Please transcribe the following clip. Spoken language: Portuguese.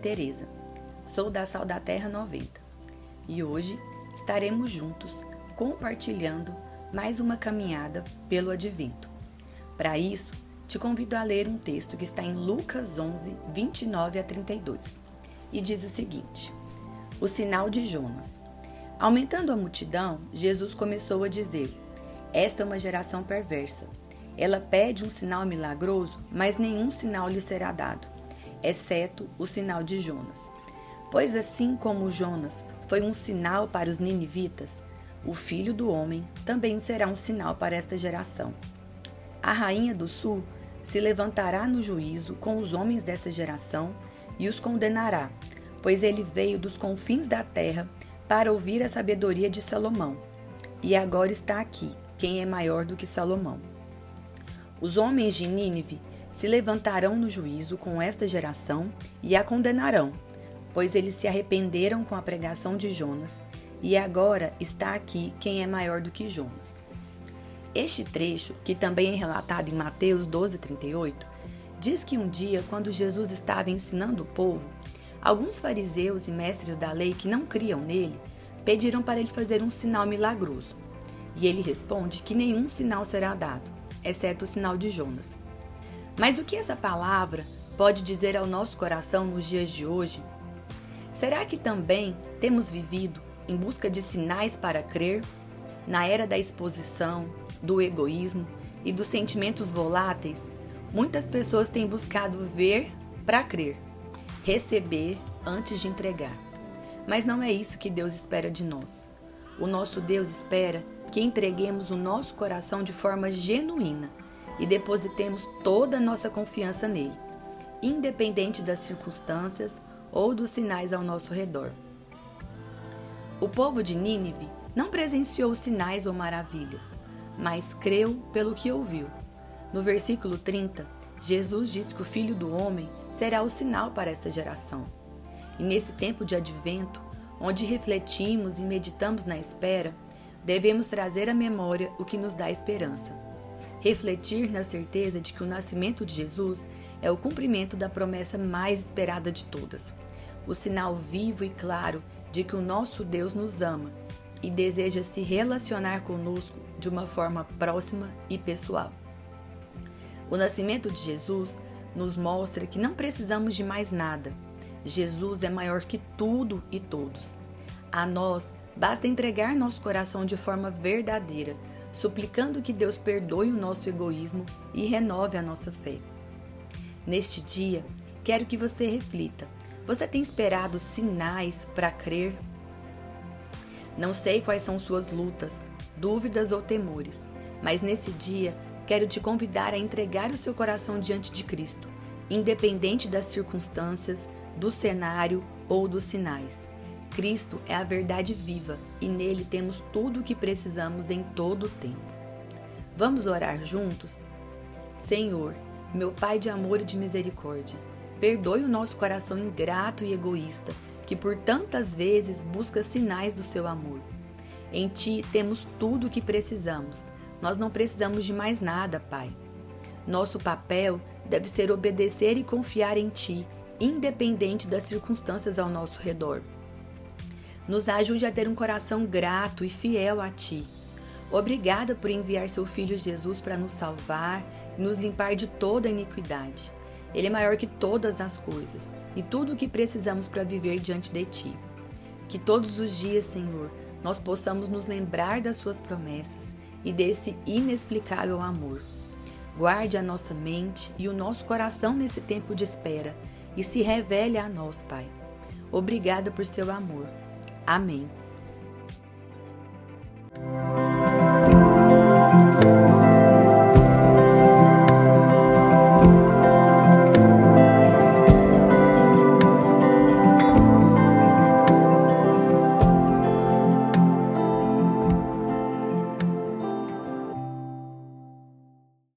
Teresa. Sou da Sal da Terra 90 e hoje estaremos juntos compartilhando mais uma caminhada pelo Advento. Para isso, te convido a ler um texto que está em Lucas 11, 29 a 32 e diz o seguinte: O sinal de Jonas. Aumentando a multidão, Jesus começou a dizer: Esta é uma geração perversa. Ela pede um sinal milagroso, mas nenhum sinal lhe será dado, exceto o sinal de Jonas. Pois assim como Jonas foi um sinal para os ninivitas, o filho do homem também será um sinal para esta geração. A rainha do sul se levantará no juízo com os homens dessa geração e os condenará, pois ele veio dos confins da terra para ouvir a sabedoria de Salomão. E agora está aqui quem é maior do que Salomão. Os homens de Nínive se levantarão no juízo com esta geração e a condenarão, pois eles se arrependeram com a pregação de Jonas, e agora está aqui quem é maior do que Jonas. Este trecho, que também é relatado em Mateus 12:38, diz que um dia, quando Jesus estava ensinando o povo, alguns fariseus e mestres da lei que não criam nele pediram para ele fazer um sinal milagroso. E ele responde que nenhum sinal será dado, exceto o sinal de Jonas. Mas o que essa palavra pode dizer ao nosso coração nos dias de hoje? Será que também temos vivido em busca de sinais para crer? Na era da exposição, do egoísmo e dos sentimentos voláteis, muitas pessoas têm buscado ver para crer, receber antes de entregar. Mas não é isso que Deus espera de nós. O nosso Deus espera que entreguemos o nosso coração de forma genuína e depositemos toda a nossa confiança nele, independente das circunstâncias ou dos sinais ao nosso redor. O povo de Nínive não presenciou sinais ou maravilhas, mas creu pelo que ouviu. No versículo 30, Jesus diz que o Filho do Homem será o sinal para esta geração. E nesse tempo de advento, onde refletimos e meditamos na espera, devemos trazer à memória o que nos dá esperança. Refletir na certeza de que o nascimento de Jesus é o cumprimento da promessa mais esperada de todas, o sinal vivo e claro de que o nosso Deus nos ama e deseja se relacionar conosco de uma forma próxima e pessoal. O nascimento de Jesus nos mostra que não precisamos de mais nada. Jesus é maior que tudo e todos. A nós Basta entregar nosso coração de forma verdadeira, suplicando que Deus perdoe o nosso egoísmo e renove a nossa fé. Neste dia, quero que você reflita: você tem esperado sinais para crer? Não sei quais são suas lutas, dúvidas ou temores, mas nesse dia quero te convidar a entregar o seu coração diante de Cristo, independente das circunstâncias, do cenário ou dos sinais. Cristo é a verdade viva e nele temos tudo o que precisamos em todo o tempo. Vamos orar juntos? Senhor, meu Pai de amor e de misericórdia, perdoe o nosso coração ingrato e egoísta, que por tantas vezes busca sinais do seu amor. Em Ti temos tudo o que precisamos. Nós não precisamos de mais nada, Pai. Nosso papel deve ser obedecer e confiar em Ti, independente das circunstâncias ao nosso redor. Nos ajude a ter um coração grato e fiel a Ti. Obrigada por enviar seu Filho Jesus para nos salvar e nos limpar de toda iniquidade. Ele é maior que todas as coisas e tudo o que precisamos para viver diante de Ti. Que todos os dias, Senhor, nós possamos nos lembrar das Suas promessas e desse inexplicável amor. Guarde a nossa mente e o nosso coração nesse tempo de espera e se revele a nós, Pai. Obrigada por seu amor. Amém.